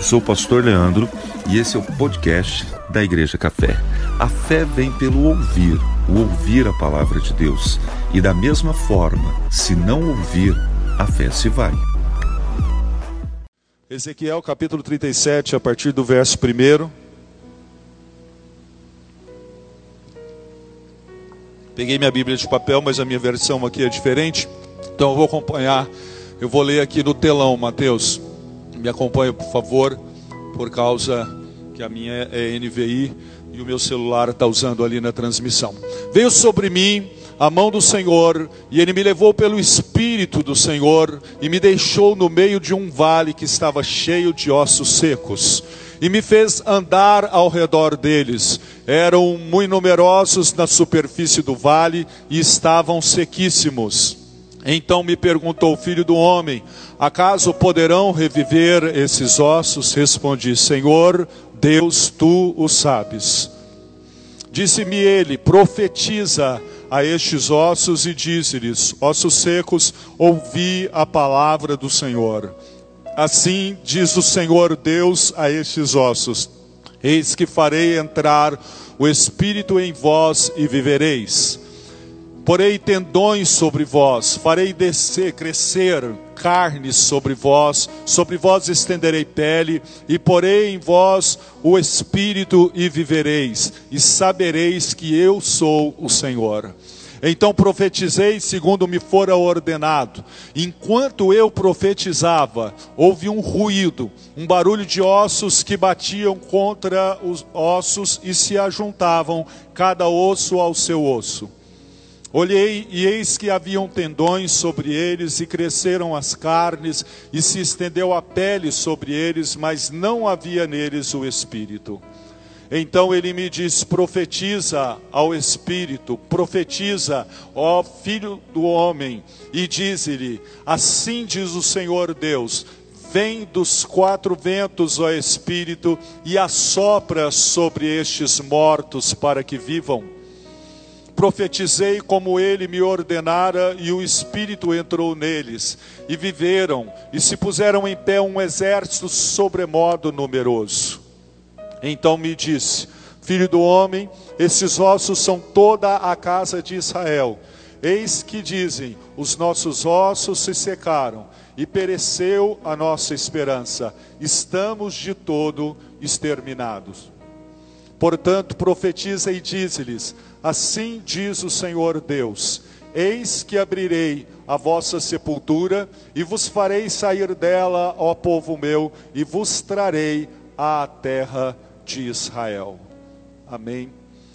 Eu sou o pastor Leandro e esse é o podcast da Igreja Café. A fé vem pelo ouvir, o ouvir a palavra de Deus. E da mesma forma, se não ouvir, a fé se vai. Ezequiel capítulo 37, a partir do verso 1. Peguei minha Bíblia de papel, mas a minha versão aqui é diferente. Então eu vou acompanhar, eu vou ler aqui no telão, Mateus. Me acompanha, por favor, por causa que a minha é NVI e o meu celular está usando ali na transmissão. Veio sobre mim a mão do Senhor, e ele me levou pelo Espírito do Senhor, e me deixou no meio de um vale que estava cheio de ossos secos, e me fez andar ao redor deles. Eram muito numerosos na superfície do vale e estavam sequíssimos. Então me perguntou, filho do homem, acaso poderão reviver esses ossos? Respondi, Senhor, Deus, tu o sabes. Disse-me ele, profetiza a estes ossos e disse-lhes, ossos secos, ouvi a palavra do Senhor. Assim diz o Senhor Deus a estes ossos, eis que farei entrar o Espírito em vós e vivereis Porei tendões sobre vós, farei descer, crescer carnes sobre vós, sobre vós estenderei pele, e porei em vós o espírito e vivereis, e sabereis que eu sou o Senhor. Então profetizei segundo me fora ordenado. Enquanto eu profetizava, houve um ruído, um barulho de ossos que batiam contra os ossos e se ajuntavam, cada osso ao seu osso. Olhei e eis que haviam tendões sobre eles, e cresceram as carnes, e se estendeu a pele sobre eles, mas não havia neles o espírito. Então ele me diz: profetiza ao espírito, profetiza, ó filho do homem, e diz-lhe: Assim diz o Senhor Deus: Vem dos quatro ventos, ó espírito, e assopra sobre estes mortos para que vivam profetizei como ele me ordenara, e o Espírito entrou neles, e viveram, e se puseram em pé um exército sobremodo numeroso. Então me disse: Filho do homem, esses ossos são toda a casa de Israel. Eis que dizem: os nossos ossos se secaram, e pereceu a nossa esperança, estamos de todo exterminados. Portanto, profetiza e diz-lhes: Assim diz o Senhor Deus: Eis que abrirei a vossa sepultura e vos farei sair dela, ó povo meu, e vos trarei à terra de Israel. Amém.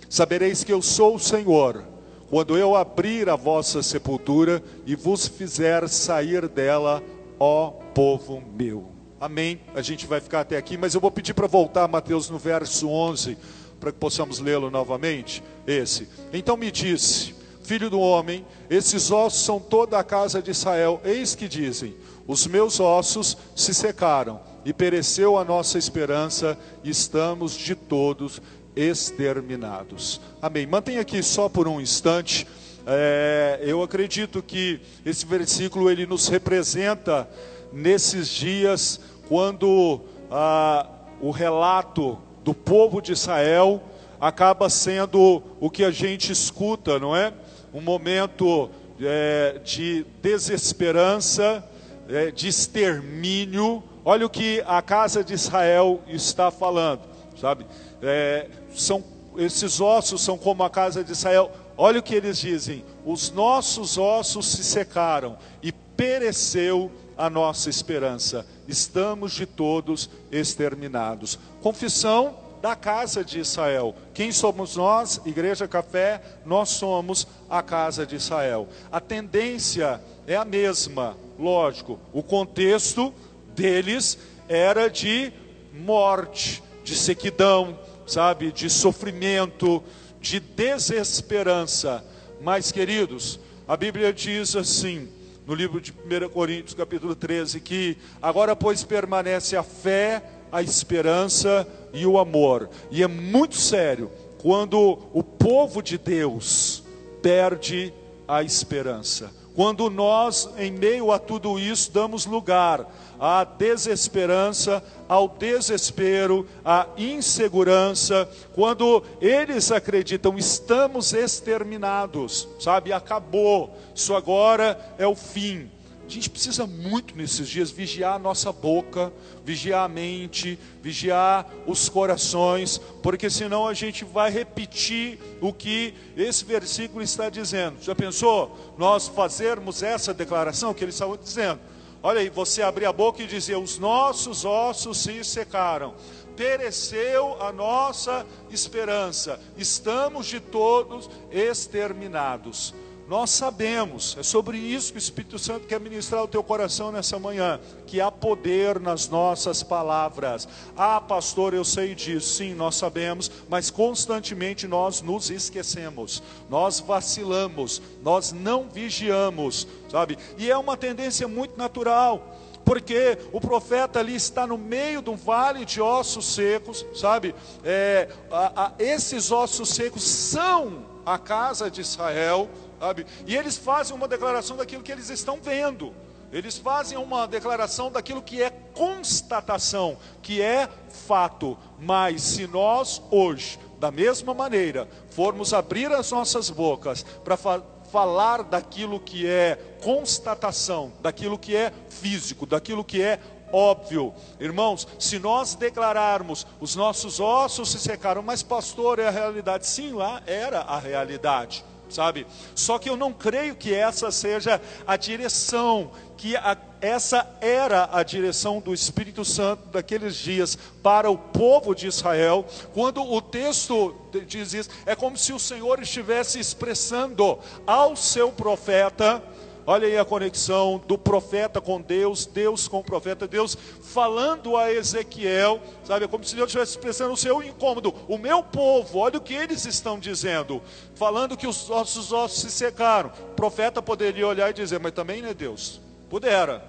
Sabereis que eu sou o Senhor, quando eu abrir a vossa sepultura e vos fizer sair dela, ó povo meu. Amém. A gente vai ficar até aqui, mas eu vou pedir para voltar, Mateus, no verso 11 para que possamos lê-lo novamente? Esse. Então me disse, filho do homem, esses ossos são toda a casa de Israel. Eis que dizem: os meus ossos se secaram e pereceu a nossa esperança, e estamos de todos exterminados. Amém. Mantenha aqui só por um instante. É, eu acredito que esse versículo ele nos representa nesses dias quando ah, o relato do povo de Israel acaba sendo o que a gente escuta, não é? Um momento é, de desesperança, é, de extermínio. Olha o que a casa de Israel está falando, sabe? É, são esses ossos são como a casa de Israel. Olha o que eles dizem: os nossos ossos se secaram e pereceu a nossa esperança. Estamos de todos exterminados. Confissão da casa de Israel. Quem somos nós? Igreja Café, nós somos a casa de Israel. A tendência é a mesma, lógico. O contexto deles era de morte, de sequidão, sabe, de sofrimento, de desesperança. Mas, queridos, a Bíblia diz assim: no livro de 1 Coríntios, capítulo 13, que agora, pois, permanece a fé, a esperança e o amor. E é muito sério quando o povo de Deus perde a esperança. Quando nós, em meio a tudo isso, damos lugar à desesperança, ao desespero, à insegurança, quando eles acreditam, estamos exterminados, sabe, acabou, isso agora é o fim. A gente precisa muito nesses dias vigiar a nossa boca, vigiar a mente, vigiar os corações, porque senão a gente vai repetir o que esse versículo está dizendo. Já pensou nós fazermos essa declaração que eles estavam dizendo? Olha aí, você abrir a boca e dizer: Os nossos ossos se secaram, pereceu a nossa esperança, estamos de todos exterminados. Nós sabemos, é sobre isso que o Espírito Santo quer ministrar o teu coração nessa manhã, que há poder nas nossas palavras. Ah, pastor, eu sei disso. Sim, nós sabemos, mas constantemente nós nos esquecemos, nós vacilamos, nós não vigiamos, sabe? E é uma tendência muito natural porque o profeta ali está no meio de um vale de ossos secos, sabe? É, a, a, esses ossos secos são a casa de Israel, sabe? E eles fazem uma declaração daquilo que eles estão vendo. Eles fazem uma declaração daquilo que é constatação, que é fato. Mas se nós hoje, da mesma maneira, formos abrir as nossas bocas para fa falar daquilo que é constatação, daquilo que é físico, daquilo que é óbvio. Irmãos, se nós declararmos os nossos ossos se secaram, mas pastor, é a realidade. Sim, lá era a realidade sabe? Só que eu não creio que essa seja a direção, que a, essa era a direção do Espírito Santo daqueles dias para o povo de Israel. Quando o texto diz isso, é como se o Senhor estivesse expressando ao seu profeta Olha aí a conexão do profeta com Deus, Deus com o profeta, Deus falando a Ezequiel, sabe? É como se Deus estivesse expressando o seu incômodo. O meu povo, olha o que eles estão dizendo, falando que os nossos ossos se secaram. O profeta poderia olhar e dizer, mas também não é Deus. Pudera,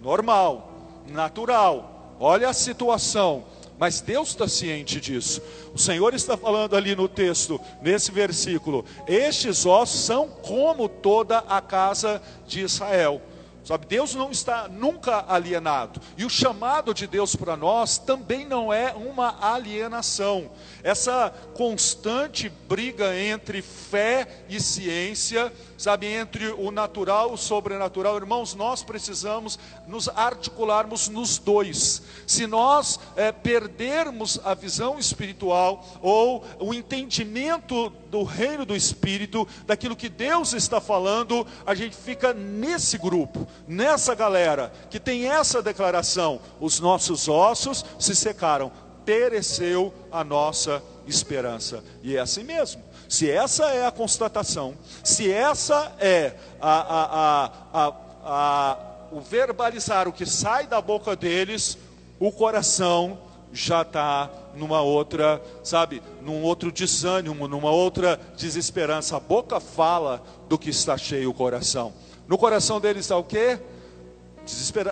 normal, natural. Olha a situação. Mas Deus está ciente disso. O Senhor está falando ali no texto, nesse versículo: Estes ossos são como toda a casa de Israel. Sabe, Deus não está nunca alienado. E o chamado de Deus para nós também não é uma alienação. Essa constante briga entre fé e ciência, sabe, entre o natural e o sobrenatural, irmãos, nós precisamos nos articularmos nos dois. Se nós é, perdermos a visão espiritual ou o entendimento do reino do Espírito, daquilo que Deus está falando, a gente fica nesse grupo, nessa galera que tem essa declaração: os nossos ossos se secaram, pereceu a nossa esperança. E é assim mesmo. Se essa é a constatação, se essa é a, a, a, o verbalizar o que sai da boca deles, o coração já está numa outra, sabe, num outro desânimo, numa outra desesperança. A boca fala do que está cheio o coração. No coração deles está o quê?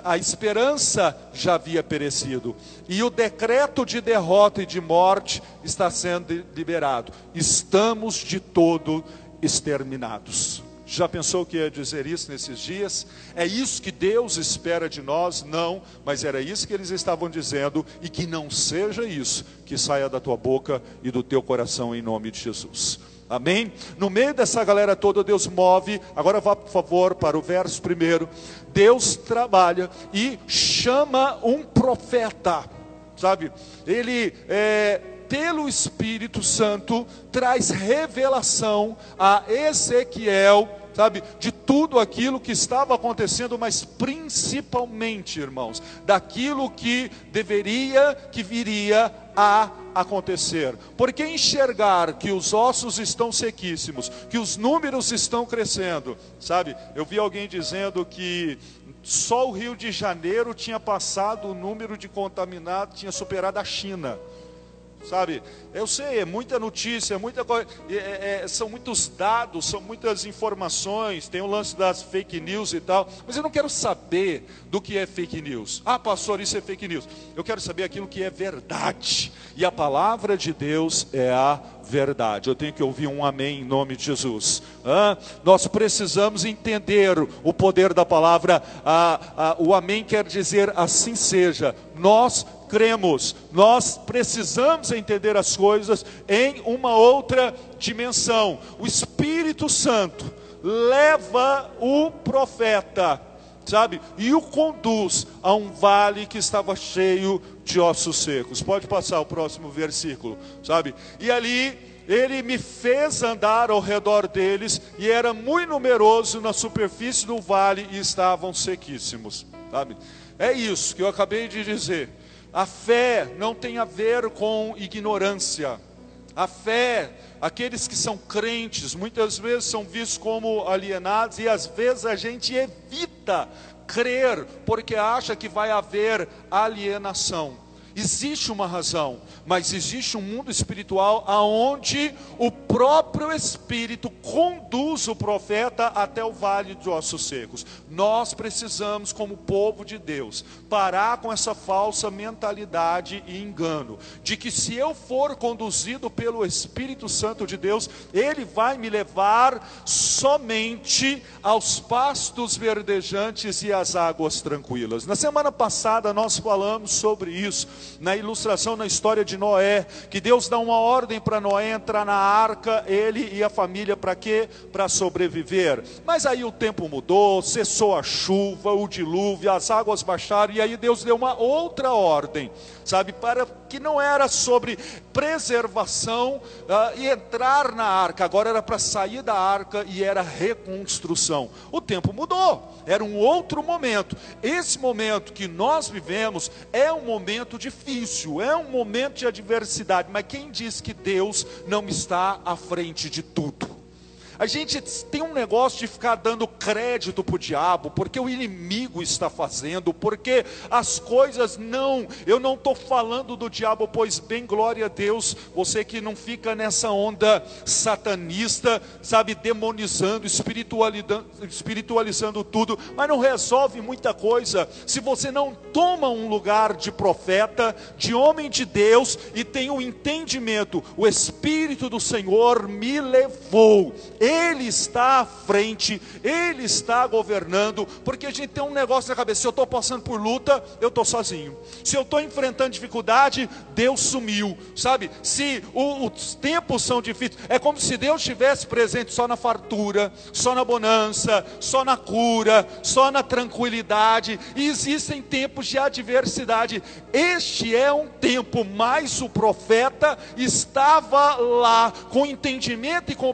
A esperança já havia perecido, e o decreto de derrota e de morte está sendo liberado. Estamos de todo exterminados. Já pensou que ia dizer isso nesses dias? É isso que Deus espera de nós? Não, mas era isso que eles estavam dizendo, e que não seja isso que saia da tua boca e do teu coração em nome de Jesus. Amém? No meio dessa galera toda, Deus move. Agora vá, por favor, para o verso primeiro. Deus trabalha e chama um profeta, sabe? Ele é, pelo Espírito Santo, traz revelação a Ezequiel, sabe, de tudo aquilo que estava acontecendo, mas principalmente, irmãos, daquilo que deveria, que viria a acontecer. Porque enxergar que os ossos estão sequíssimos, que os números estão crescendo, sabe? Eu vi alguém dizendo que só o Rio de Janeiro tinha passado o número de contaminados, tinha superado a China sabe? Eu sei, é muita notícia, é muita coisa, é, é, são muitos dados, são muitas informações, tem o lance das fake news e tal, mas eu não quero saber do que é fake news. Ah, pastor, isso é fake news. Eu quero saber aquilo que é verdade, e a palavra de Deus é a verdade. Eu tenho que ouvir um amém em nome de Jesus. Ah, nós precisamos entender o poder da palavra. Ah, ah, o amém quer dizer assim seja. Nós cremos, nós precisamos entender as coisas em uma outra dimensão. O Espírito Santo leva o profeta, sabe, e o conduz a um vale que estava cheio de ossos secos. Pode passar o próximo versículo, sabe? E ali ele me fez andar ao redor deles, e era muito numeroso na superfície do vale, e estavam sequíssimos, sabe? É isso que eu acabei de dizer. A fé não tem a ver com ignorância. A fé, aqueles que são crentes, muitas vezes são vistos como alienados, e às vezes a gente evita crer, porque acha que vai haver alienação. Existe uma razão, mas existe um mundo espiritual aonde o próprio Espírito conduz o profeta até o vale de ossos secos. Nós precisamos, como povo de Deus, parar com essa falsa mentalidade e engano de que se eu for conduzido pelo Espírito Santo de Deus, ele vai me levar somente aos pastos verdejantes e às águas tranquilas. Na semana passada nós falamos sobre isso na ilustração na história de Noé, que Deus dá uma ordem para Noé entrar na arca, ele e a família, para quê? Para sobreviver. Mas aí o tempo mudou, cessou a chuva, o dilúvio, as águas baixaram, e aí Deus deu uma outra ordem, sabe, para que não era sobre preservação uh, e entrar na arca, agora era para sair da arca e era reconstrução. O tempo mudou, era um outro momento. Esse momento que nós vivemos é um momento difícil, é um momento de adversidade, mas quem diz que Deus não está à frente de tudo? A gente tem um negócio de ficar dando crédito para o diabo, porque o inimigo está fazendo, porque as coisas não, eu não estou falando do diabo, pois bem, glória a Deus, você que não fica nessa onda satanista, sabe, demonizando, espiritualizando, espiritualizando tudo, mas não resolve muita coisa, se você não toma um lugar de profeta, de homem de Deus, e tem o um entendimento, o Espírito do Senhor me levou, ele está à frente, Ele está governando, porque a gente tem um negócio na cabeça: se eu estou passando por luta, eu estou sozinho, se eu estou enfrentando dificuldade, Deus sumiu, sabe? Se o, os tempos são difíceis, é como se Deus estivesse presente só na fartura, só na bonança, só na cura, só na tranquilidade, e existem tempos de adversidade. Este é um tempo, mas o profeta estava lá com entendimento e com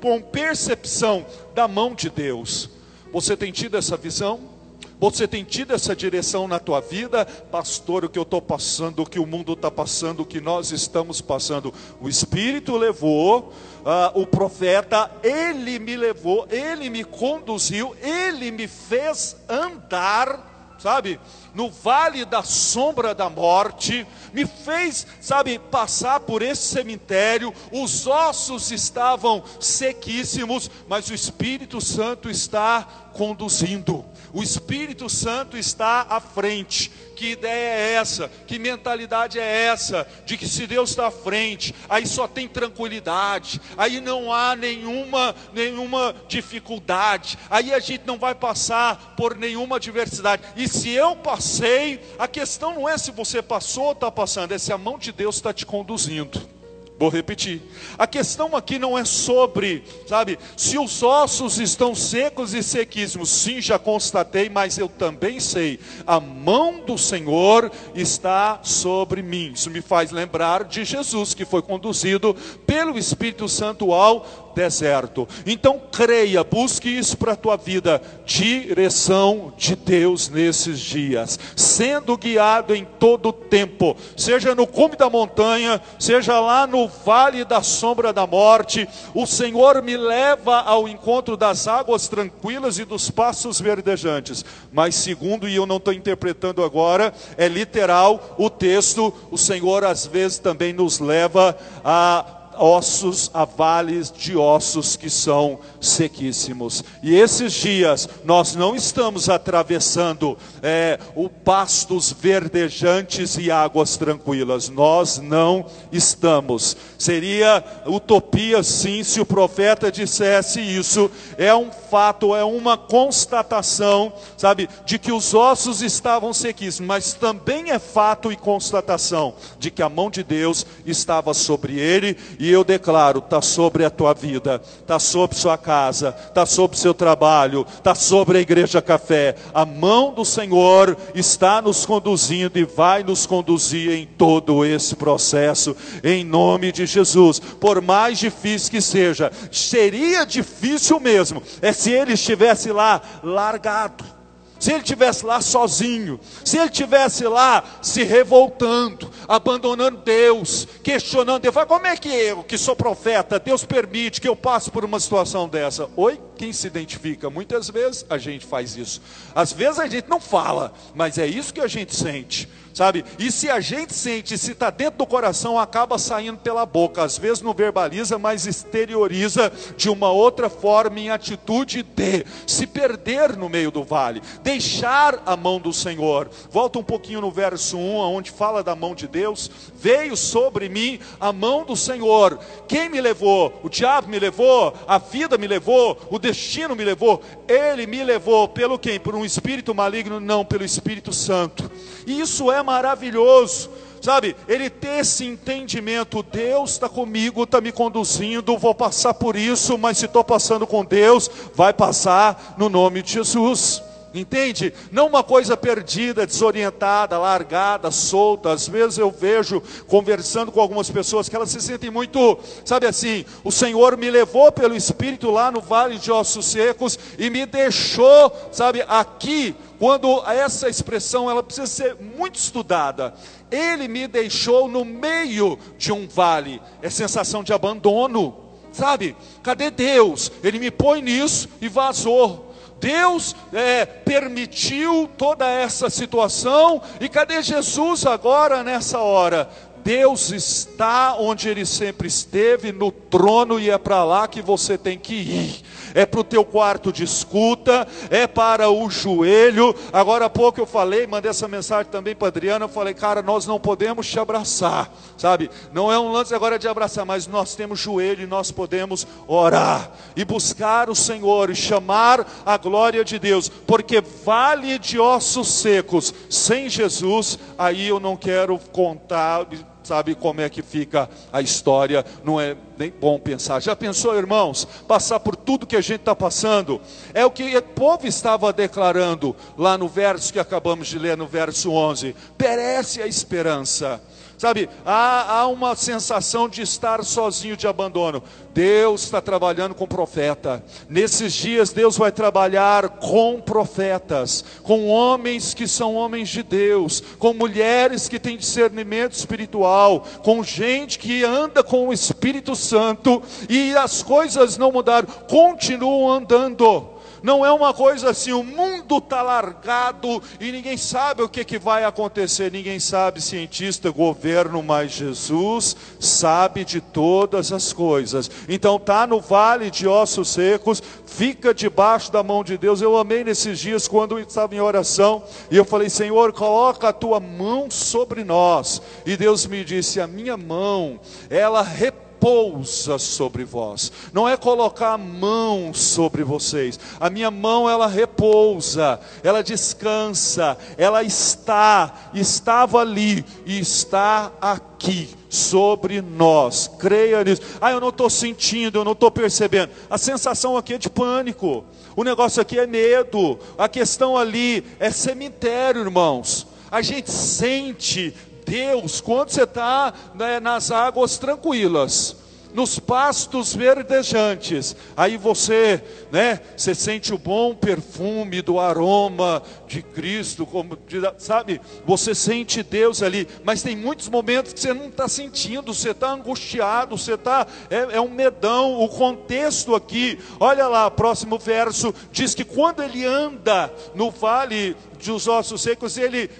com percepção da mão de Deus. Você tem tido essa visão? Você tem tido essa direção na tua vida, pastor? O que eu estou passando, o que o mundo está passando, o que nós estamos passando. O Espírito levou, uh, o profeta, ele me levou, ele me conduziu, ele me fez andar sabe, no vale da sombra da morte, me fez, sabe, passar por esse cemitério, os ossos estavam sequíssimos, mas o Espírito Santo está conduzindo, o Espírito Santo está à frente. Que ideia é essa? Que mentalidade é essa? De que se Deus está à frente, aí só tem tranquilidade, aí não há nenhuma, nenhuma dificuldade, aí a gente não vai passar por nenhuma adversidade. E se eu passei, a questão não é se você passou ou está passando, é se a mão de Deus está te conduzindo. Vou repetir. A questão aqui não é sobre, sabe, se os ossos estão secos e sequíssimos. Sim, já constatei, mas eu também sei. A mão do Senhor está sobre mim. Isso me faz lembrar de Jesus, que foi conduzido pelo Espírito Santo ao deserto. Então creia, busque isso para a tua vida, direção de Deus nesses dias, sendo guiado em todo o tempo, seja no cume da montanha, seja lá no vale da sombra da morte, o Senhor me leva ao encontro das águas tranquilas e dos passos verdejantes. Mas segundo, e eu não estou interpretando agora, é literal o texto, o Senhor às vezes também nos leva a ossos, a vales de ossos que são sequíssimos. E esses dias nós não estamos atravessando é, o pastos verdejantes e águas tranquilas. Nós não estamos. Seria utopia sim se o profeta dissesse isso. É um fato, é uma constatação, sabe, de que os ossos estavam sequíssimos, mas também é fato e constatação de que a mão de Deus estava sobre ele, e eu declaro, está sobre a tua vida, está sobre sua casa, está sobre seu trabalho, está sobre a igreja café. A mão do Senhor está nos conduzindo e vai nos conduzir em todo esse processo, em nome de Jesus. Por mais difícil que seja, seria difícil mesmo, é se ele estivesse lá largado se ele tivesse lá sozinho, se ele tivesse lá se revoltando, abandonando Deus, questionando Deus, como é que eu, que sou profeta, Deus permite que eu passe por uma situação dessa? Oi? Quem se identifica? Muitas vezes a gente faz isso. Às vezes a gente não fala, mas é isso que a gente sente sabe? E se a gente sente, se está dentro do coração, acaba saindo pela boca. Às vezes não verbaliza, mas exterioriza de uma outra forma em atitude de se perder no meio do vale, deixar a mão do Senhor. Volta um pouquinho no verso 1, onde fala da mão de Deus. Veio sobre mim a mão do Senhor. Quem me levou? O diabo me levou, a vida me levou, o destino me levou. Ele me levou pelo quem? Por um espírito maligno? Não, pelo Espírito Santo. E isso é maravilhoso. Sabe, ele ter esse entendimento, Deus está comigo, está me conduzindo, vou passar por isso, mas se estou passando com Deus, vai passar no nome de Jesus. Entende? Não uma coisa perdida, desorientada, largada, solta. Às vezes eu vejo conversando com algumas pessoas que elas se sentem muito, sabe assim, o Senhor me levou pelo Espírito lá no vale de ossos secos e me deixou, sabe, aqui. Quando essa expressão ela precisa ser muito estudada. Ele me deixou no meio de um vale. É sensação de abandono. Sabe? Cadê Deus? Ele me põe nisso e vazou. Deus é, permitiu toda essa situação, e cadê Jesus agora nessa hora? Deus está onde Ele sempre esteve, no trono, e é para lá que você tem que ir é para o teu quarto de escuta, é para o joelho. Agora há pouco eu falei, mandei essa mensagem também para Adriana, eu falei, cara, nós não podemos te abraçar, sabe? Não é um lance agora de abraçar, mas nós temos joelho e nós podemos orar e buscar o Senhor e chamar a glória de Deus, porque vale de ossos secos, sem Jesus, aí eu não quero contar sabe como é que fica a história, não é nem bom pensar. Já pensou, irmãos, passar por tudo que a gente está passando? É o que o povo estava declarando lá no verso que acabamos de ler, no verso 11: perece a esperança. Sabe, há, há uma sensação de estar sozinho, de abandono. Deus está trabalhando com profeta. Nesses dias, Deus vai trabalhar com profetas, com homens que são homens de Deus, com mulheres que têm discernimento espiritual, com gente que anda com o Espírito Santo e as coisas não mudaram, continuam andando não é uma coisa assim, o mundo está largado e ninguém sabe o que, que vai acontecer, ninguém sabe, cientista, governo, mas Jesus sabe de todas as coisas. Então está no vale de ossos secos, fica debaixo da mão de Deus. Eu amei nesses dias quando estava em oração e eu falei, Senhor, coloca a tua mão sobre nós. E Deus me disse, a minha mão, ela repousa repousa sobre vós. Não é colocar a mão sobre vocês. A minha mão ela repousa, ela descansa, ela está, estava ali e está aqui sobre nós. Creia nisso. Ah, eu não estou sentindo, eu não estou percebendo. A sensação aqui é de pânico. O negócio aqui é medo. A questão ali é cemitério, irmãos. A gente sente Deus quando você está né, nas águas tranquilas nos pastos verdejantes. Aí você, né, você sente o bom perfume do aroma de Cristo, como sabe? Você sente Deus ali, mas tem muitos momentos que você não está sentindo, você está angustiado, você está é, é um medão. O contexto aqui, olha lá, próximo verso diz que quando ele anda no vale dos ossos secos, ele,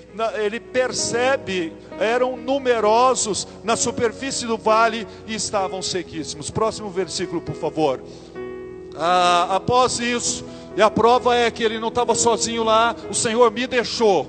ele percebe, eram numerosos na superfície do vale e estavam sequíssimos. Próximo versículo, por favor. Ah, após isso, e a prova é que ele não estava sozinho lá, o Senhor me deixou,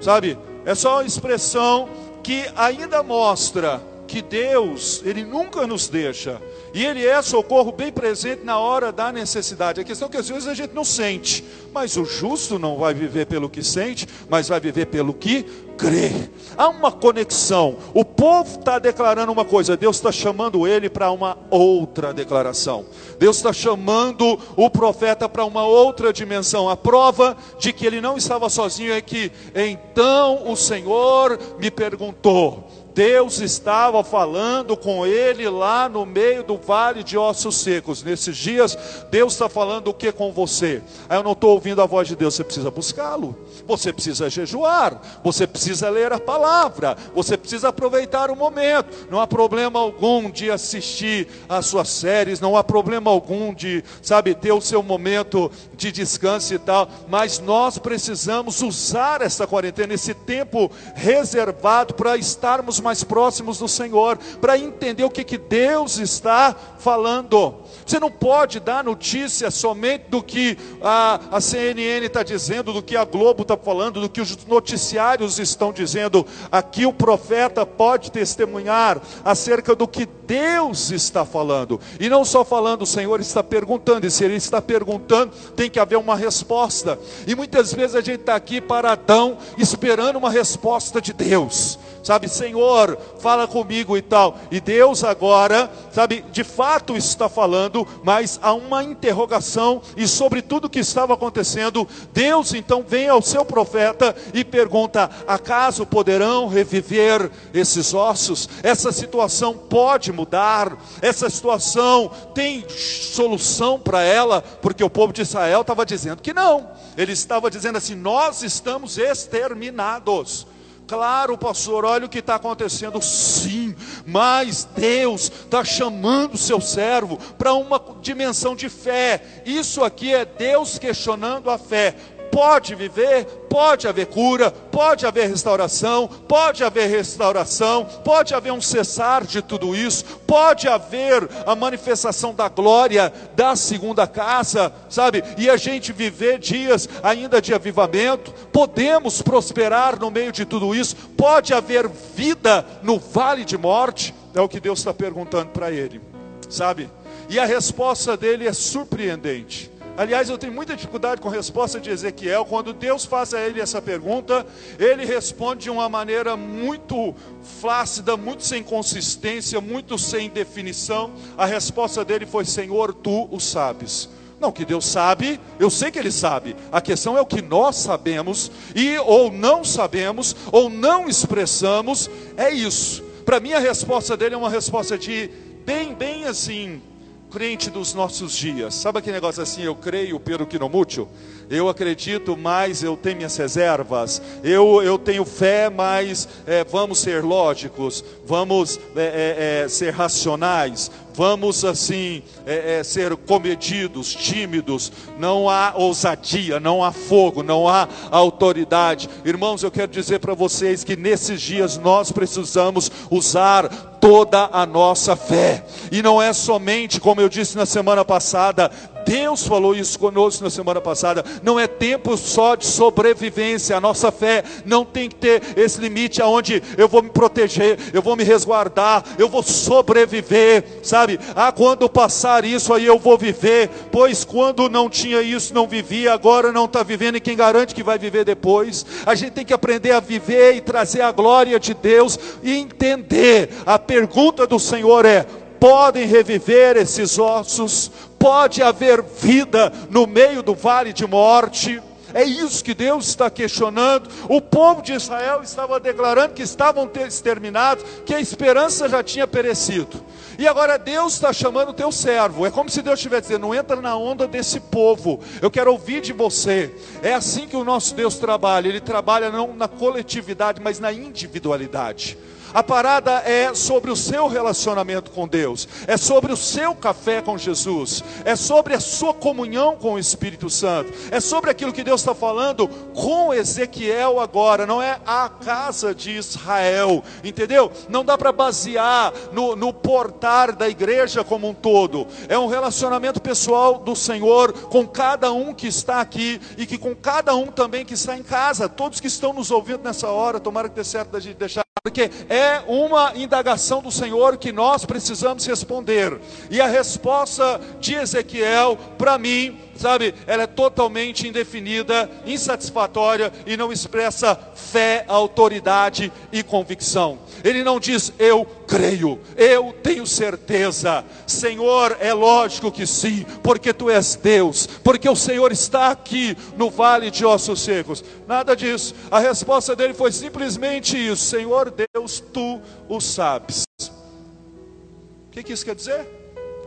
sabe? É só uma expressão que ainda mostra que Deus, Ele nunca nos deixa. E Ele é socorro bem presente na hora da necessidade. A questão é que às vezes a gente não sente. Mas o justo não vai viver pelo que sente, mas vai viver pelo que crê. Há uma conexão. O povo está declarando uma coisa, Deus está chamando ele para uma outra declaração. Deus está chamando o profeta para uma outra dimensão. A prova de que ele não estava sozinho é que então o Senhor me perguntou Deus estava falando com ele lá no meio do vale de ossos secos. Nesses dias, Deus está falando o que com você? Aí eu não estou ouvindo a voz de Deus, você precisa buscá-lo, você precisa jejuar, você precisa ler a palavra, você precisa aproveitar o momento. Não há problema algum de assistir às suas séries, não há problema algum de, sabe, ter o seu momento de descanso e tal, mas nós precisamos usar essa quarentena, esse tempo reservado para estarmos mais próximos do Senhor, para entender o que, que Deus está falando. Você não pode dar notícia somente do que a, a CNN está dizendo, do que a Globo está falando, do que os noticiários estão dizendo. Aqui o profeta pode testemunhar acerca do que Deus está falando. E não só falando, o Senhor está perguntando, e se Ele está perguntando, tem que haver uma resposta. E muitas vezes a gente está aqui paradão, esperando uma resposta de Deus sabe, Senhor, fala comigo e tal. E Deus agora, sabe, de fato está falando, mas há uma interrogação e sobre tudo que estava acontecendo, Deus então vem ao seu profeta e pergunta: acaso poderão reviver esses ossos? Essa situação pode mudar? Essa situação tem solução para ela? Porque o povo de Israel estava dizendo que não. Ele estava dizendo assim: nós estamos exterminados. Claro, pastor, olha o que está acontecendo. Sim, mas Deus está chamando o seu servo para uma dimensão de fé. Isso aqui é Deus questionando a fé pode viver, pode haver cura, pode haver restauração, pode haver restauração, pode haver um cessar de tudo isso, pode haver a manifestação da glória da segunda casa, sabe? E a gente viver dias ainda de avivamento, podemos prosperar no meio de tudo isso, pode haver vida no vale de morte, é o que Deus está perguntando para ele, sabe? E a resposta dele é surpreendente. Aliás, eu tenho muita dificuldade com a resposta de Ezequiel. Quando Deus faz a ele essa pergunta, ele responde de uma maneira muito flácida, muito sem consistência, muito sem definição. A resposta dele foi: Senhor, tu o sabes. Não, que Deus sabe, eu sei que Ele sabe. A questão é o que nós sabemos, e ou não sabemos, ou não expressamos, é isso. Para mim, a resposta dele é uma resposta de bem, bem assim, crente dos nossos dias. Sabe aquele negócio assim, eu creio pelo que não mútil? Eu acredito, mas eu tenho minhas reservas. Eu, eu tenho fé, mas é, vamos ser lógicos, vamos é, é, é ser racionais, vamos assim é, é, ser comedidos, tímidos, não há ousadia, não há fogo, não há autoridade. Irmãos, eu quero dizer para vocês que nesses dias nós precisamos usar toda a nossa fé, e não é somente, como eu disse na semana passada, Deus falou isso conosco na semana passada. Não é tempo só de sobrevivência. A nossa fé não tem que ter esse limite aonde eu vou me proteger, eu vou me resguardar, eu vou sobreviver, sabe? Ah, quando passar isso aí eu vou viver. Pois quando não tinha isso, não vivia, agora não está vivendo e quem garante que vai viver depois? A gente tem que aprender a viver e trazer a glória de Deus e entender. A pergunta do Senhor é: podem reviver esses ossos, pode haver vida no meio do vale de morte. É isso que Deus está questionando. O povo de Israel estava declarando que estavam exterminados, que a esperança já tinha perecido. E agora Deus está chamando o teu servo. É como se Deus estivesse dizendo: não entra na onda desse povo. Eu quero ouvir de você. É assim que o nosso Deus trabalha. Ele trabalha não na coletividade, mas na individualidade. A parada é sobre o seu relacionamento com Deus, é sobre o seu café com Jesus, é sobre a sua comunhão com o Espírito Santo, é sobre aquilo que Deus está falando com Ezequiel agora, não é a casa de Israel, entendeu? Não dá para basear no, no portar da igreja como um todo, é um relacionamento pessoal do Senhor com cada um que está aqui e que com cada um também que está em casa, todos que estão nos ouvindo nessa hora, tomara que dê certo da gente deixar porque é uma indagação do Senhor que nós precisamos responder. E a resposta de Ezequiel, para mim, sabe, ela é totalmente indefinida, insatisfatória e não expressa fé, autoridade e convicção. Ele não diz eu creio, eu tenho certeza. Senhor, é lógico que sim, porque tu és Deus, porque o Senhor está aqui no vale de ossos secos. Nada disso. A resposta dele foi simplesmente isso: Senhor Deus, tu o sabes. O que, que isso quer dizer?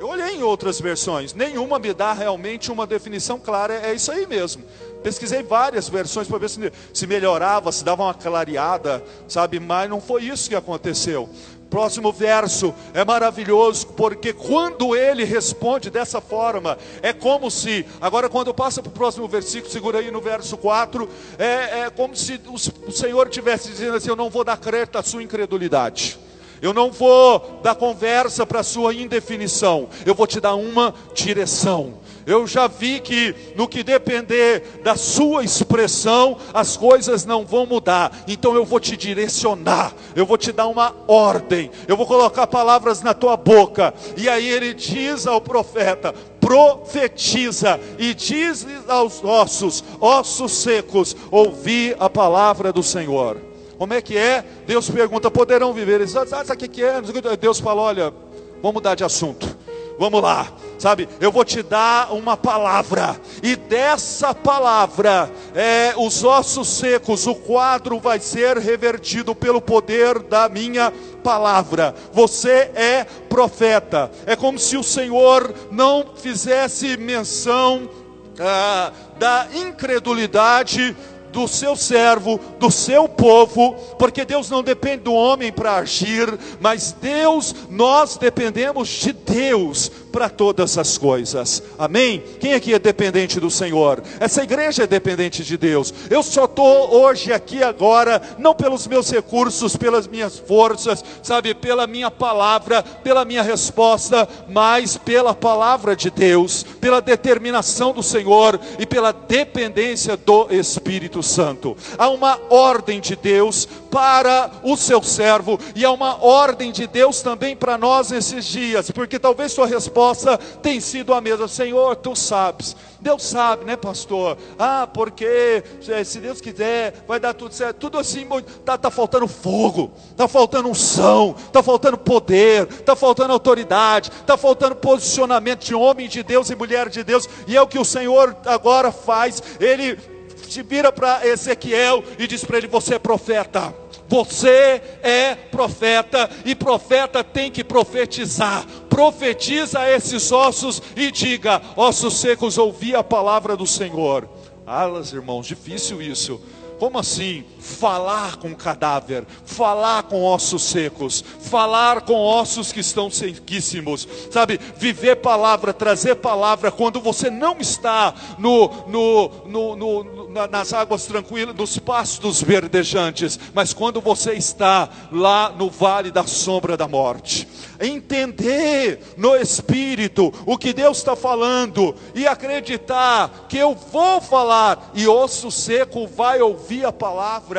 Eu olhei em outras versões, nenhuma me dá realmente uma definição clara, é isso aí mesmo. Pesquisei várias versões para ver se, se melhorava, se dava uma clareada, sabe? Mas não foi isso que aconteceu. Próximo verso é maravilhoso, porque quando ele responde dessa forma, é como se, agora quando passa para o próximo versículo, segura aí no verso 4, é, é como se o, Senhor estivesse dizendo assim: Eu não vou dar crédito à sua incredulidade. Eu não vou dar conversa para sua indefinição. Eu vou te dar uma direção. Eu já vi que no que depender da sua expressão, as coisas não vão mudar. Então eu vou te direcionar, eu vou te dar uma ordem, eu vou colocar palavras na tua boca. E aí ele diz ao profeta: profetiza e diz aos ossos, ossos secos, ouvi a palavra do Senhor. Como é que é? Deus pergunta: poderão viver? Eles ah, sabe o que é? Deus fala: olha, vamos mudar de assunto. Vamos lá, sabe? Eu vou te dar uma palavra, e dessa palavra, é, os ossos secos, o quadro vai ser revertido pelo poder da minha palavra. Você é profeta. É como se o Senhor não fizesse menção ah, da incredulidade do seu servo, do seu povo, porque Deus não depende do homem para agir, mas Deus, nós dependemos de Deus para todas as coisas. Amém? Quem aqui é dependente do Senhor? Essa igreja é dependente de Deus. Eu só estou hoje aqui agora, não pelos meus recursos, pelas minhas forças, sabe, pela minha palavra, pela minha resposta, mas pela palavra de Deus, pela determinação do Senhor e pela dependência do Espírito Santo. Há uma ordem de Deus para o seu servo e há uma ordem de Deus também para nós nesses dias, porque talvez sua resposta tem sido a mesma: Senhor, tu sabes. Deus sabe, né, pastor? Ah, porque eh, se Deus quiser, vai dar tudo certo. Tudo assim, tá, tá faltando fogo, tá faltando unção, tá faltando poder, tá faltando autoridade, tá faltando posicionamento de homem de Deus e mulher de Deus. E é o que o Senhor agora faz. Ele se vira para Ezequiel e diz para ele: Você é profeta. Você é profeta e profeta tem que profetizar. Profetiza a esses ossos e diga: ossos secos, ouvi a palavra do Senhor. Alas, irmãos, difícil isso. Como assim? Falar com cadáver, falar com ossos secos, falar com ossos que estão sequíssimos, sabe? Viver palavra, trazer palavra quando você não está no, no, no, no nas águas tranquilas, nos pastos verdejantes, mas quando você está lá no vale da sombra da morte. Entender no Espírito o que Deus está falando e acreditar que eu vou falar, e osso seco vai ouvir a palavra.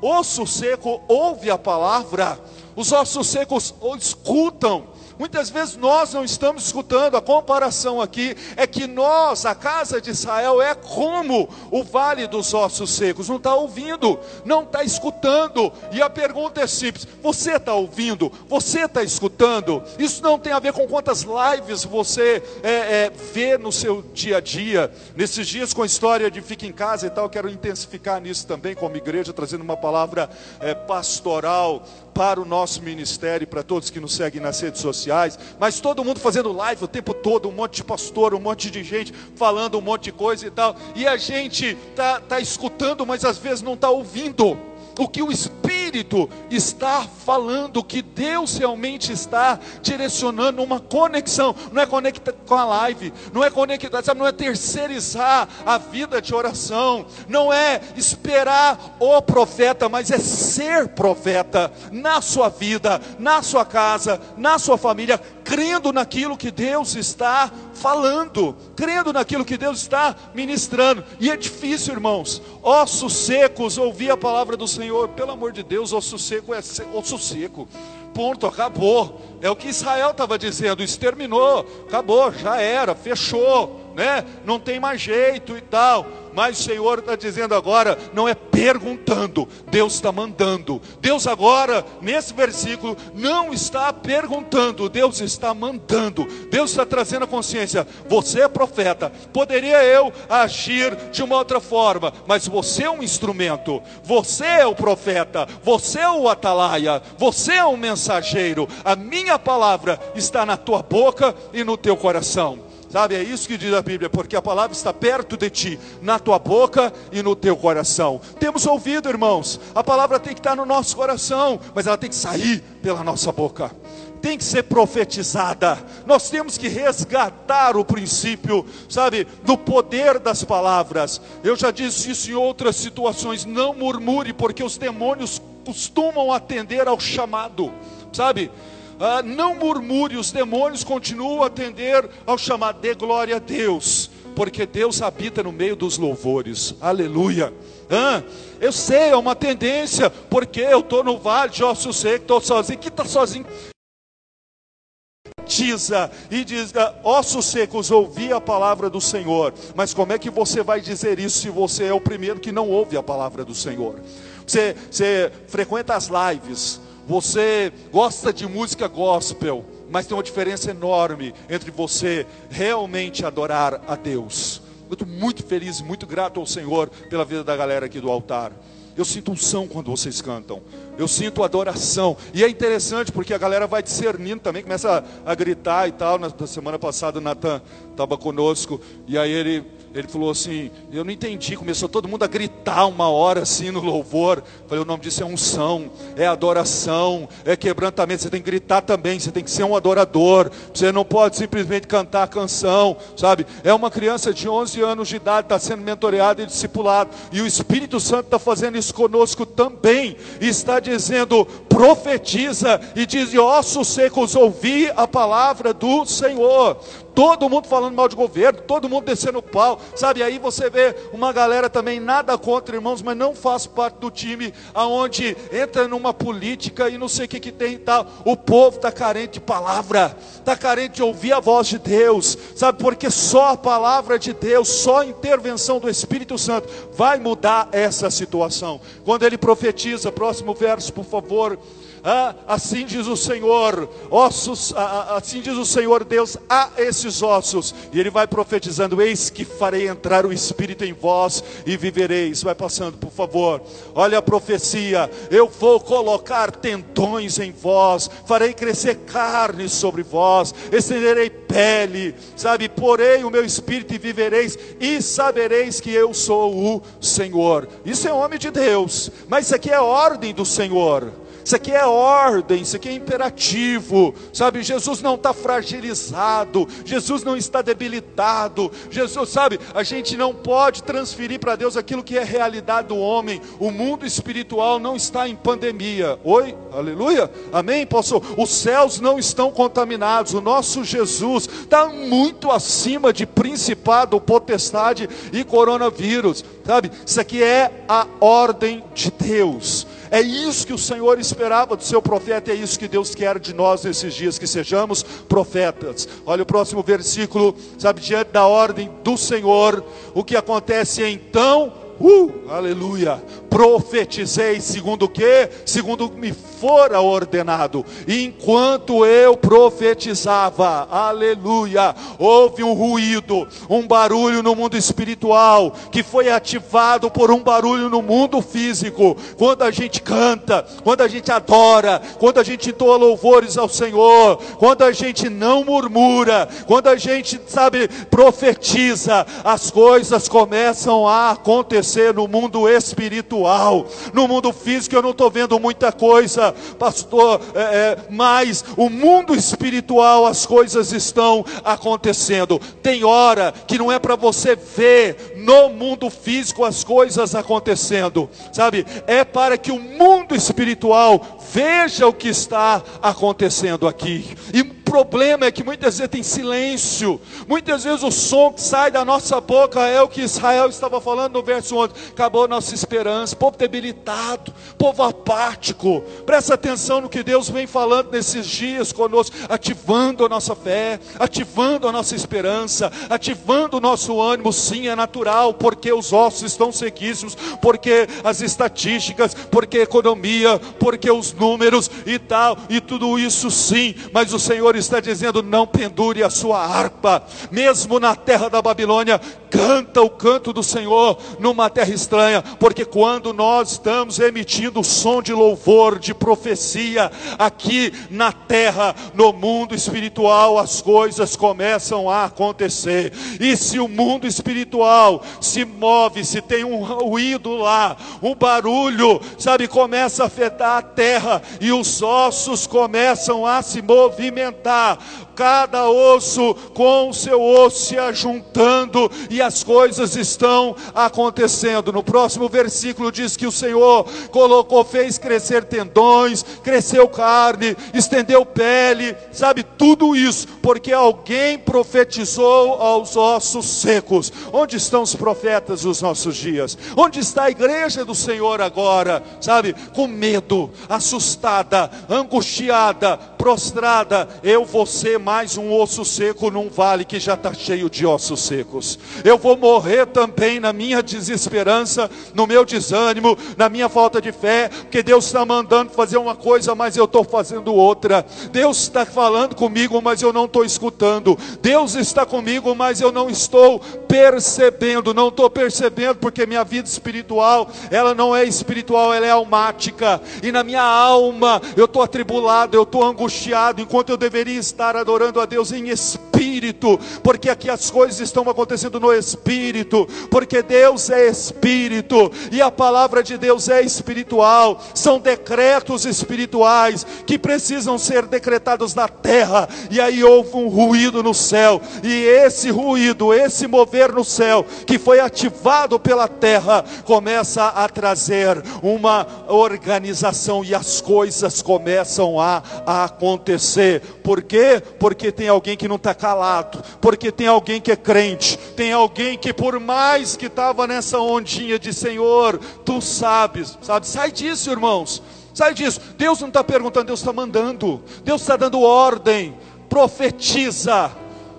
Osso seco ouve a palavra, os ossos secos escutam. Muitas vezes nós não estamos escutando, a comparação aqui é que nós, a casa de Israel, é como o vale dos ossos secos, não está ouvindo, não está escutando, e a pergunta é simples: você está ouvindo? Você está escutando? Isso não tem a ver com quantas lives você é, é, vê no seu dia a dia, nesses dias com a história de fica em casa e tal, quero intensificar nisso também como igreja, trazendo uma palavra é, pastoral para o nosso ministério, para todos que nos seguem nas redes sociais, mas todo mundo fazendo live o tempo todo, um monte de pastor, um monte de gente falando um monte de coisa e tal, e a gente tá, tá escutando, mas às vezes não está ouvindo o que o Espírito Espírito está falando, que Deus realmente está direcionando uma conexão, não é conectar com a live, não é conectar, sabe, não é terceirizar a vida de oração, não é esperar o profeta, mas é ser profeta na sua vida, na sua casa, na sua família, crendo naquilo que Deus está falando, crendo naquilo que Deus está ministrando. E é difícil, irmãos. Ossos secos, ouvir a palavra do Senhor. Pelo amor de Deus, osso seco é osso seco. Ponto, acabou. É o que Israel estava dizendo, exterminou, acabou, já era, fechou, né? Não tem mais jeito e tal. Mas o Senhor está dizendo agora, não é perguntando, Deus está mandando. Deus agora, nesse versículo, não está perguntando, Deus está mandando. Deus está trazendo a consciência. Você é profeta, poderia eu agir de uma outra forma, mas você é um instrumento, você é o profeta, você é o atalaia, você é o mensageiro. A minha palavra está na tua boca e no teu coração. Sabe, é isso que diz a Bíblia, porque a palavra está perto de ti, na tua boca e no teu coração. Temos ouvido, irmãos, a palavra tem que estar no nosso coração, mas ela tem que sair pela nossa boca. Tem que ser profetizada. Nós temos que resgatar o princípio, sabe, do poder das palavras. Eu já disse isso em outras situações. Não murmure, porque os demônios costumam atender ao chamado, sabe? Ah, não murmure, os demônios continuam a atender ao chamado de glória a Deus, porque Deus habita no meio dos louvores, aleluia. Ah, eu sei, é uma tendência, porque eu estou no vale de ossos secos, estou sozinho, que está sozinho? Tiza e diz: ah, ossos secos, ouvi a palavra do Senhor. Mas como é que você vai dizer isso se você é o primeiro que não ouve a palavra do Senhor? Você, você frequenta as lives, você gosta de música gospel, mas tem uma diferença enorme entre você realmente adorar a Deus. Eu estou muito feliz, muito grato ao Senhor pela vida da galera aqui do altar. Eu sinto unção quando vocês cantam. Eu sinto adoração. E é interessante porque a galera vai discernindo também, começa a, a gritar e tal. Na, na semana passada o Natan estava conosco. E aí ele ele falou assim: Eu não entendi. Começou todo mundo a gritar uma hora assim no louvor. Falei: O nome disso é unção, é adoração, é quebrantamento. Você tem que gritar também. Você tem que ser um adorador. Você não pode simplesmente cantar a canção, sabe? É uma criança de 11 anos de idade, está sendo mentoreada e discipulado. E o Espírito Santo está fazendo isso conosco também. E está dizendo: profetiza e diz: ossos secos, ouvi a palavra do Senhor todo mundo falando mal de governo, todo mundo descendo o pau, sabe? Aí você vê uma galera também, nada contra irmãos, mas não faz parte do time aonde entra numa política e não sei o que, que tem e tal. O povo está carente de palavra, está carente de ouvir a voz de Deus, sabe? Porque só a palavra de Deus, só a intervenção do Espírito Santo vai mudar essa situação. Quando ele profetiza, próximo verso, por favor. Ah, assim diz o Senhor, ossos, ah, ah, assim diz o Senhor Deus a esses ossos, e ele vai profetizando: Eis que farei entrar o Espírito em vós e vivereis. Vai passando, por favor. Olha a profecia: Eu vou colocar tendões em vós, farei crescer carne sobre vós, estenderei pele, sabe? Porei o meu espírito e vivereis, e sabereis que eu sou o Senhor. Isso é homem de Deus, mas isso aqui é ordem do Senhor. Isso aqui é ordem, isso aqui é imperativo, sabe? Jesus não está fragilizado, Jesus não está debilitado, Jesus, sabe? A gente não pode transferir para Deus aquilo que é realidade do homem. O mundo espiritual não está em pandemia. Oi, aleluia, amém? Posso? Os céus não estão contaminados. O nosso Jesus está muito acima de principado, potestade e coronavírus, sabe? Isso aqui é a ordem de Deus. É isso que o Senhor esperava do seu profeta, é isso que Deus quer de nós nesses dias, que sejamos profetas. Olha o próximo versículo, sabe, diante da ordem do Senhor, o que acontece então? Uh, aleluia profetizei segundo o que? Segundo me fora ordenado. Enquanto eu profetizava, aleluia, houve um ruído, um barulho no mundo espiritual, que foi ativado por um barulho no mundo físico. Quando a gente canta, quando a gente adora, quando a gente entoa louvores ao Senhor, quando a gente não murmura, quando a gente, sabe, profetiza, as coisas começam a acontecer acontecer no mundo espiritual. No mundo físico eu não estou vendo muita coisa, pastor, é, é, mas o mundo espiritual as coisas estão acontecendo. Tem hora que não é para você ver no mundo físico as coisas acontecendo, sabe? É para que o mundo espiritual veja o que está acontecendo aqui. E problema é que muitas vezes tem silêncio, muitas vezes o som que sai da nossa boca é o que Israel estava falando no verso 11: acabou nossa esperança, povo debilitado, povo apático. Presta atenção no que Deus vem falando nesses dias conosco, ativando a nossa fé, ativando a nossa esperança, ativando o nosso ânimo. Sim, é natural, porque os ossos estão sequíssimos, porque as estatísticas, porque a economia, porque os números e tal, e tudo isso sim, mas o Senhor está dizendo: não pendure a sua harpa, mesmo na terra da Babilônia, canta o canto do Senhor numa terra estranha, porque quando nós estamos emitindo o som de louvor, de profecia, aqui na terra, no mundo espiritual, as coisas começam a acontecer, e se o mundo espiritual se move, se tem um ruído lá, um barulho, sabe, começa a afetar a terra, e os ossos começam a se movimentar, cada osso com o seu osso se ajuntando e as coisas estão acontecendo. No próximo versículo diz que o Senhor colocou, fez crescer tendões, cresceu carne, estendeu pele, sabe tudo isso, porque alguém profetizou aos ossos secos. Onde estão os profetas dos nossos dias? Onde está a igreja do Senhor agora? Sabe, com medo, assustada, angustiada, prostrada. Eu vou ser mais um osso seco num vale que já está cheio de ossos secos. Eu vou morrer também na minha desesperança, no meu desânimo, na minha falta de fé, porque Deus está mandando fazer uma coisa, mas eu estou fazendo outra. Deus está falando comigo, mas eu não estou escutando. Deus está comigo, mas eu não estou percebendo. Não estou percebendo porque minha vida espiritual, ela não é espiritual, ela é almática. E na minha alma eu estou atribulado, eu estou angustiado, enquanto eu deveria estar adorando adorando a Deus em espírito, porque aqui as coisas estão acontecendo no espírito, porque Deus é espírito e a palavra de Deus é espiritual, são decretos espirituais que precisam ser decretados na terra, e aí houve um ruído no céu, e esse ruído, esse mover no céu, que foi ativado pela terra, começa a trazer uma organização e as coisas começam a, a acontecer, por quê? Porque tem alguém que não está calado, porque tem alguém que é crente, tem alguém que por mais que estava nessa ondinha de Senhor, tu sabes, sabe? Sai disso, irmãos. Sai disso. Deus não está perguntando, Deus está mandando. Deus está dando ordem. Profetiza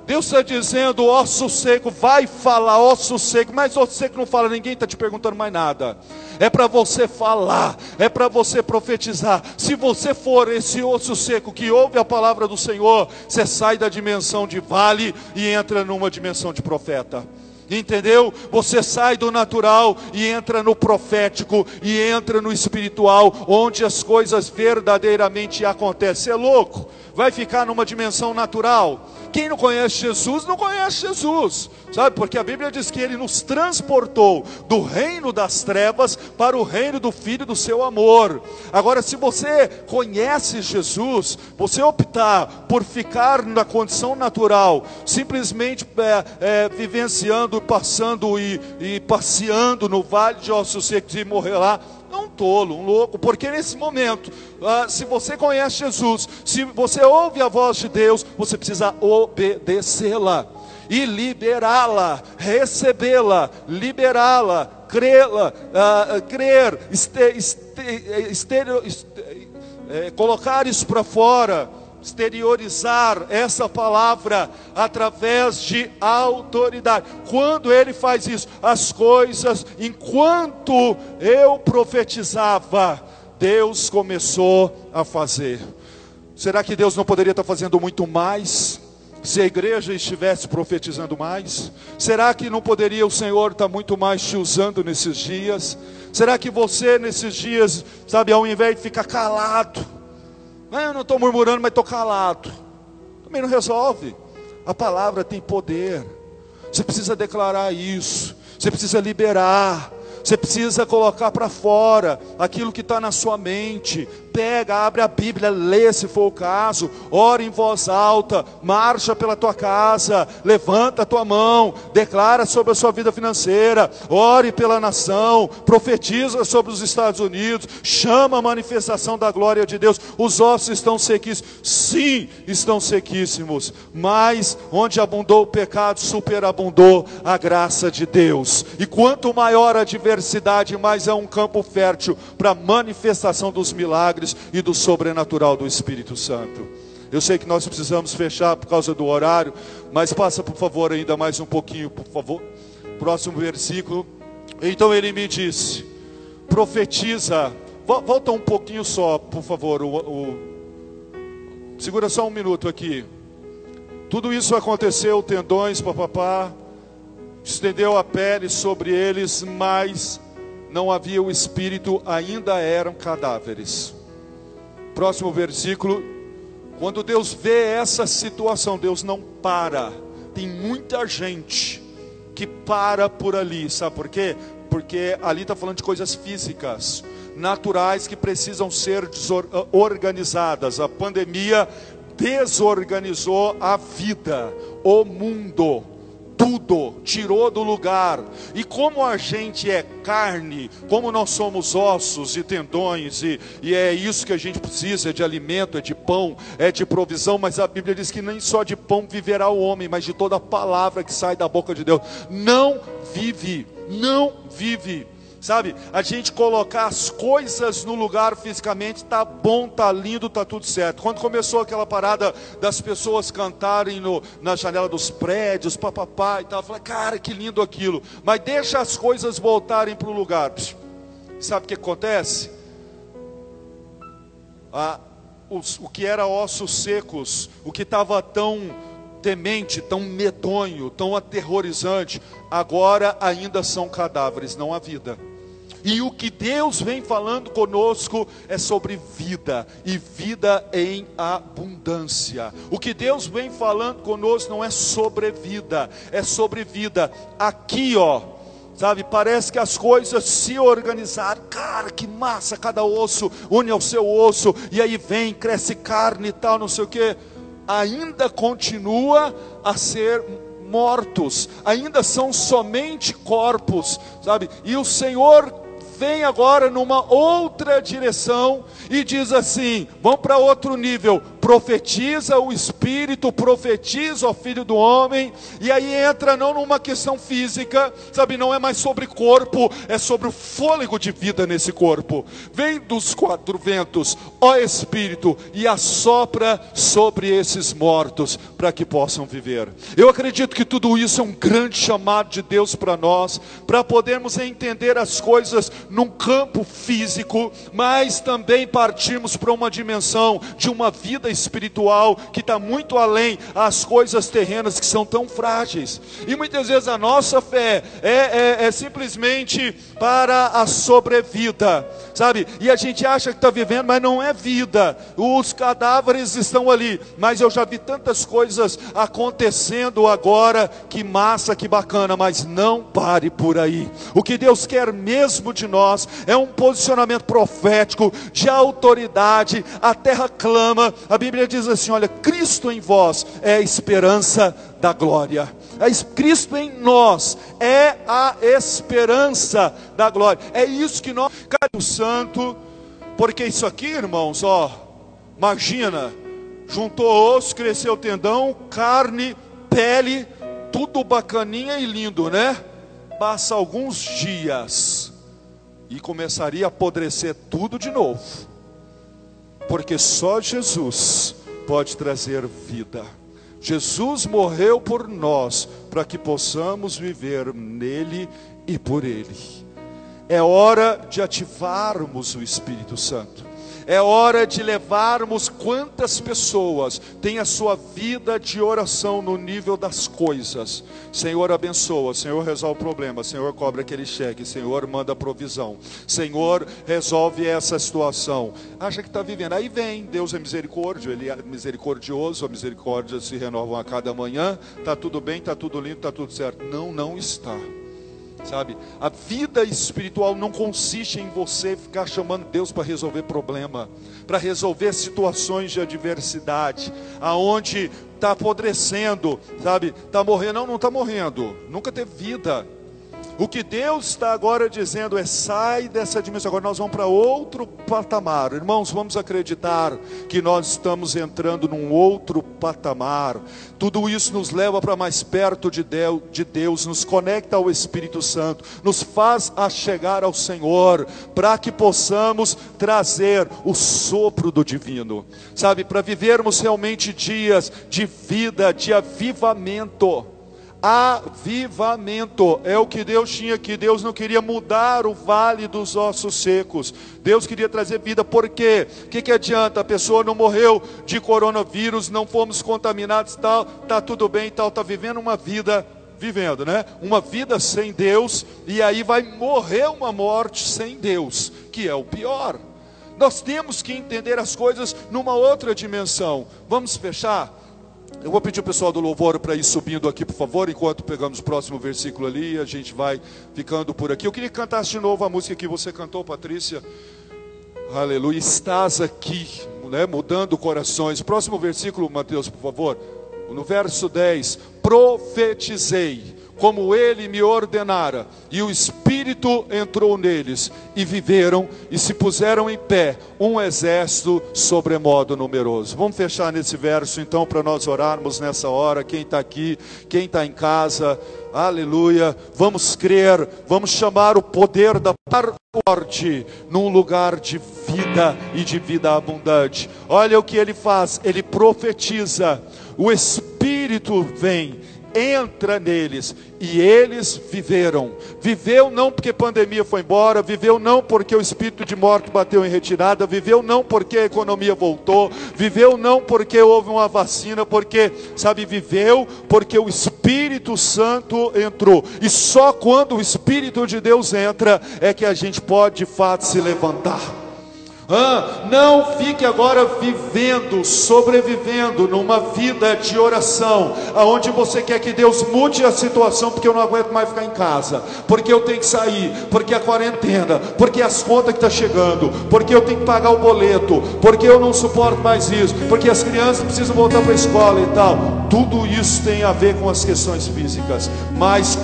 Deus está dizendo, osso seco, vai falar, osso seco, mas osso seco não fala, ninguém está te perguntando mais nada. É para você falar, é para você profetizar. Se você for esse osso seco que ouve a palavra do Senhor, você sai da dimensão de vale e entra numa dimensão de profeta. Entendeu? Você sai do natural e entra no profético e entra no espiritual, onde as coisas verdadeiramente acontecem. É louco? Vai ficar numa dimensão natural quem não conhece Jesus, não conhece Jesus, sabe? Porque a Bíblia diz que ele nos transportou do reino das trevas para o reino do Filho do seu amor. Agora, se você conhece Jesus, você optar por ficar na condição natural, simplesmente é, é, vivenciando, passando e, e passeando no vale de ossos secos e morrer lá, é um tolo, um louco, porque nesse momento, ah, se você conhece Jesus, se você ouve a voz de Deus, você precisa obedecê-la e liberá-la, recebê-la, liberá-la, crê-la, uh, crer, este, este, este, é, colocar isso para fora exteriorizar essa palavra através de autoridade. Quando ele faz isso, as coisas, enquanto eu profetizava, Deus começou a fazer. Será que Deus não poderia estar fazendo muito mais? Se a igreja estivesse profetizando mais, será que não poderia o Senhor estar muito mais te usando nesses dias? Será que você nesses dias, sabe, ao invés de ficar calado, ah, eu não estou murmurando, mas estou calado. Também não resolve. A palavra tem poder. Você precisa declarar isso. Você precisa liberar. Você precisa colocar para fora aquilo que está na sua mente. Pega, abre a Bíblia, lê se for o caso, ora em voz alta, marcha pela tua casa, levanta a tua mão, declara sobre a sua vida financeira, ore pela nação, profetiza sobre os Estados Unidos, chama a manifestação da glória de Deus. Os ossos estão sequíssimos, sim, estão sequíssimos, mas onde abundou o pecado, superabundou a graça de Deus. E quanto maior a diversidade, mais é um campo fértil para a manifestação dos milagres e do sobrenatural do Espírito Santo. Eu sei que nós precisamos fechar por causa do horário, mas passa por favor ainda mais um pouquinho, por favor. Próximo versículo. Então ele me disse: profetiza. Volta um pouquinho só, por favor. O, o... Segura só um minuto aqui. Tudo isso aconteceu, tendões, papapá, estendeu a pele sobre eles, mas não havia o espírito, ainda eram cadáveres. Próximo versículo. Quando Deus vê essa situação, Deus não para. Tem muita gente que para por ali, sabe por quê? Porque ali está falando de coisas físicas, naturais que precisam ser organizadas. A pandemia desorganizou a vida, o mundo, tudo, tirou do lugar. E como a gente é carne, como nós somos ossos e tendões, e, e é isso que a gente precisa: é de alimento, é de pão, é de provisão. Mas a Bíblia diz que nem só de pão viverá o homem, mas de toda palavra que sai da boca de Deus. Não vive, não vive sabe? A gente colocar as coisas no lugar fisicamente, tá bom, tá lindo, tá tudo certo. Quando começou aquela parada das pessoas cantarem no, na janela dos prédios, papapá e tal, eu falei, cara, que lindo aquilo. Mas deixa as coisas voltarem para o lugar. Sabe o que acontece? Ah, os, o que era ossos secos, o que estava tão temente, tão medonho, tão aterrorizante, agora ainda são cadáveres, não há vida. E o que Deus vem falando conosco é sobre vida e vida em abundância. O que Deus vem falando conosco não é sobre vida, é sobre vida. Aqui, ó, sabe, parece que as coisas se organizaram. Cara, que massa, cada osso une ao seu osso e aí vem, cresce carne e tal, não sei o que. Ainda continua a ser mortos, ainda são somente corpos, sabe? E o Senhor vem agora numa outra direção e diz assim: vamos para outro nível. Profetiza o Espírito, profetiza o Filho do Homem, e aí entra não numa questão física, sabe, não é mais sobre corpo, é sobre o fôlego de vida nesse corpo. Vem dos quatro ventos, ó Espírito, e assopra sobre esses mortos, para que possam viver. Eu acredito que tudo isso é um grande chamado de Deus para nós, para podermos entender as coisas num campo físico, mas também partirmos para uma dimensão de uma vida espiritual que está muito além as coisas terrenas que são tão frágeis. E muitas vezes a nossa fé é, é, é simplesmente para a sobrevida, sabe? E a gente acha que está vivendo, mas não é vida. Os cadáveres estão ali, mas eu já vi tantas coisas acontecendo agora, que massa, que bacana, mas não pare por aí. O que Deus quer mesmo de nós é um posicionamento profético de autoridade. A terra clama, a Bíblia diz assim: olha, Cristo em vós é a esperança da glória. É Cristo em nós é a esperança da glória. É isso que nós, o Santo, porque isso aqui, irmãos, ó, imagina, juntou osso, cresceu tendão, carne, pele, tudo bacaninha e lindo, né? Passa alguns dias e começaria a apodrecer tudo de novo, porque só Jesus pode trazer vida. Jesus morreu por nós, para que possamos viver nele e por ele. É hora de ativarmos o Espírito Santo. É hora de levarmos quantas pessoas têm a sua vida de oração no nível das coisas. Senhor abençoa, Senhor resolve o problema, Senhor cobra aquele cheque, Senhor manda provisão, Senhor resolve essa situação. Acha que está vivendo, aí vem, Deus é misericórdia, Ele é misericordioso, a misericórdia se renova a cada manhã, está tudo bem, está tudo lindo, está tudo certo. Não, não está. Sabe? A vida espiritual não consiste em você ficar chamando Deus para resolver problema, para resolver situações de adversidade, aonde está apodrecendo, sabe? Está morrendo, não, não está morrendo, nunca teve vida. O que Deus está agora dizendo é: sai dessa dimensão. Agora nós vamos para outro patamar. Irmãos, vamos acreditar que nós estamos entrando num outro patamar. Tudo isso nos leva para mais perto de Deus, de Deus, nos conecta ao Espírito Santo, nos faz a chegar ao Senhor, para que possamos trazer o sopro do divino, sabe, para vivermos realmente dias de vida, de avivamento avivamento. É o que Deus tinha aqui. Deus não queria mudar o vale dos ossos secos. Deus queria trazer vida. Por quê? O que, que adianta? A pessoa não morreu de coronavírus, não fomos contaminados, tal, tá tudo bem, tal, tá vivendo uma vida vivendo, né? Uma vida sem Deus e aí vai morrer uma morte sem Deus, que é o pior. Nós temos que entender as coisas numa outra dimensão. Vamos fechar? Eu vou pedir o pessoal do louvor para ir subindo aqui, por favor, enquanto pegamos o próximo versículo ali, a gente vai ficando por aqui. Eu queria que cantasse de novo a música que você cantou, Patrícia. Aleluia. Estás aqui, né, mudando corações. Próximo versículo, Mateus, por favor. No verso 10: Profetizei como ele me ordenara, e o Espírito entrou neles, e viveram e se puseram em pé, um exército sobremodo numeroso. Vamos fechar nesse verso então para nós orarmos nessa hora. Quem está aqui, quem está em casa, aleluia. Vamos crer, vamos chamar o poder da morte num lugar de vida e de vida abundante. Olha o que ele faz, ele profetiza, o Espírito vem entra neles e eles viveram. Viveu não porque pandemia foi embora, viveu não porque o espírito de morte bateu em retirada, viveu não porque a economia voltou, viveu não porque houve uma vacina, porque, sabe, viveu porque o Espírito Santo entrou. E só quando o Espírito de Deus entra é que a gente pode de fato se levantar. Ah, não fique agora vivendo, sobrevivendo numa vida de oração, aonde você quer que Deus mude a situação, porque eu não aguento mais ficar em casa, porque eu tenho que sair, porque a quarentena, porque as contas que estão tá chegando, porque eu tenho que pagar o boleto, porque eu não suporto mais isso, porque as crianças precisam voltar para a escola e tal. Tudo isso tem a ver com as questões físicas, mas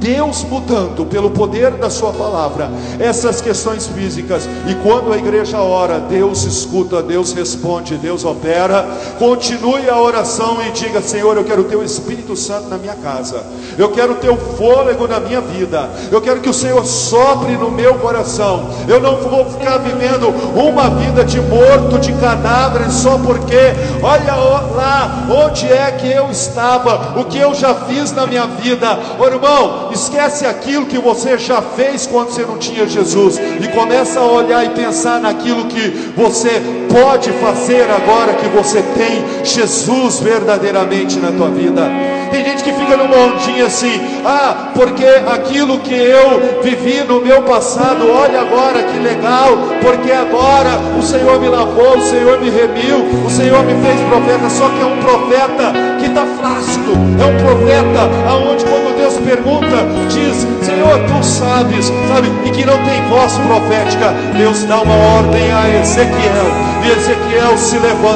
Deus mudando pelo poder da Sua palavra essas questões físicas. E quando a igreja ora, Deus escuta, Deus responde, Deus opera. Continue a oração e diga: Senhor, eu quero o Teu Espírito Santo na minha casa, eu quero o Teu fôlego na minha vida, eu quero que o Senhor sopre no meu coração. Eu não vou ficar vivendo uma vida de morto, de cadáver, só porque, olha lá onde é que eu estava, o que eu já fiz na minha vida, oh, irmão esquece aquilo que você já fez quando você não tinha Jesus e começa a olhar e pensar naquilo que você pode fazer agora que você tem Jesus verdadeiramente na tua vida. Tem gente que fica numa ondinha assim, ah, porque aquilo que eu vivi no meu passado, olha agora que legal, porque agora o Senhor me lavou, o Senhor me remiu, o Senhor me fez profeta, só que é um profeta que está flácido, é um profeta aonde quando Deus pergunta, diz, Senhor, tu sabes, sabe, e que não tem voz profética, Deus dá uma ordem a Ezequiel, e Ezequiel se levanta